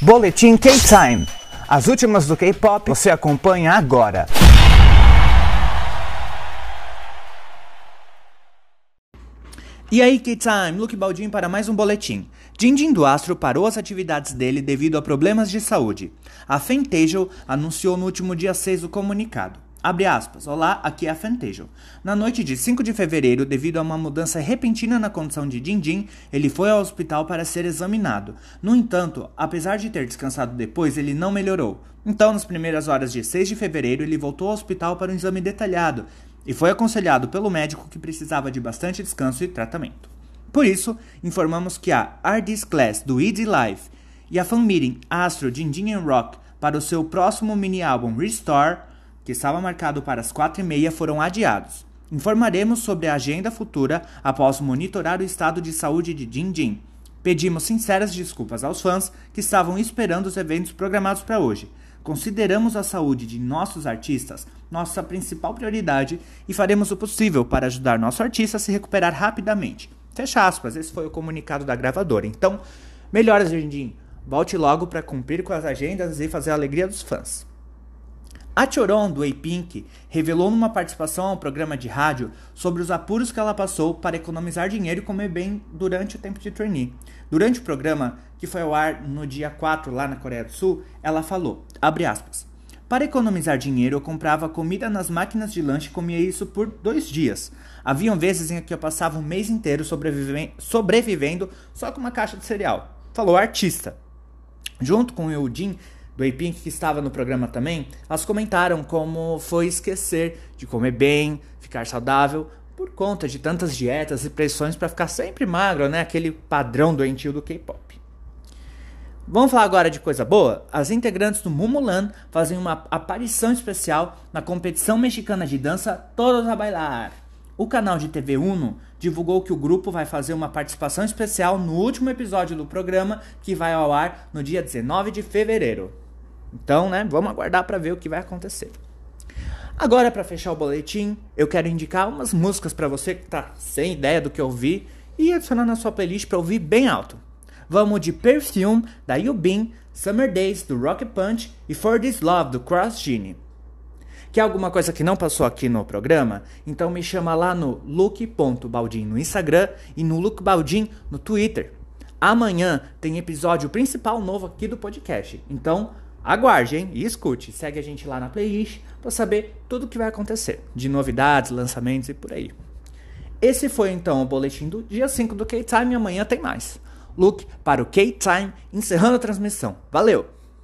Boletim K-Time. As últimas do K-pop você acompanha agora. E aí, K-Time, Luke Baldin para mais um boletim. Jinjin do Astro parou as atividades dele devido a problemas de saúde. A Fantasia anunciou no último dia 6 o comunicado. Abre aspas. Olá, aqui é a Fantasia. Na noite de 5 de fevereiro, devido a uma mudança repentina na condição de Jinjin, ele foi ao hospital para ser examinado. No entanto, apesar de ter descansado depois, ele não melhorou. Então, nas primeiras horas de 6 de fevereiro, ele voltou ao hospital para um exame detalhado e foi aconselhado pelo médico que precisava de bastante descanso e tratamento. Por isso, informamos que a Ardis Class do Easy Life e a fan meeting Astro and Rock para o seu próximo mini álbum Restore, que estava marcado para as 4h30, foram adiados. Informaremos sobre a agenda futura após monitorar o estado de saúde de Jinjin. Pedimos sinceras desculpas aos fãs que estavam esperando os eventos programados para hoje. Consideramos a saúde de nossos artistas nossa principal prioridade e faremos o possível para ajudar nosso artista a se recuperar rapidamente. Fecha aspas, esse foi o comunicado da gravadora. Então, melhoras, Jardim. Volte logo para cumprir com as agendas e fazer a alegria dos fãs. A Choron, do A-Pink, revelou numa participação ao programa de rádio sobre os apuros que ela passou para economizar dinheiro e comer bem durante o tempo de trainee. Durante o programa, que foi ao ar no dia 4 lá na Coreia do Sul, ela falou, aspas, para economizar dinheiro, eu comprava comida nas máquinas de lanche e comia isso por dois dias. Haviam vezes em que eu passava um mês inteiro sobrevivendo só com uma caixa de cereal. Falou artista. Junto com o Eudin, do A-Pink, que estava no programa também, elas comentaram como foi esquecer de comer bem, ficar saudável, por conta de tantas dietas e pressões para ficar sempre magro, né? Aquele padrão doentio do K-pop. Vamos falar agora de coisa boa? As integrantes do Mumulan fazem uma aparição especial na competição mexicana de dança Todos a Bailar. O canal de TV Uno divulgou que o grupo vai fazer uma participação especial no último episódio do programa, que vai ao ar no dia 19 de fevereiro. Então, né, vamos aguardar para ver o que vai acontecer. Agora, para fechar o boletim, eu quero indicar umas músicas para você que tá sem ideia do que ouvir e adicionar na sua playlist para ouvir bem alto. Vamos de Perfume, da Yubin, Summer Days, do Rocket Punch e For This Love, do Cross Genie. Quer alguma coisa que não passou aqui no programa? Então me chama lá no look.baldin no Instagram e no lookbaldin no Twitter. Amanhã tem episódio principal novo aqui do podcast. Então aguarde, hein? E escute. Segue a gente lá na playlist para saber tudo o que vai acontecer, de novidades, lançamentos e por aí. Esse foi então o boletim do dia 5 do K-Time e amanhã tem mais. Luke para o K-Time, encerrando a transmissão. Valeu!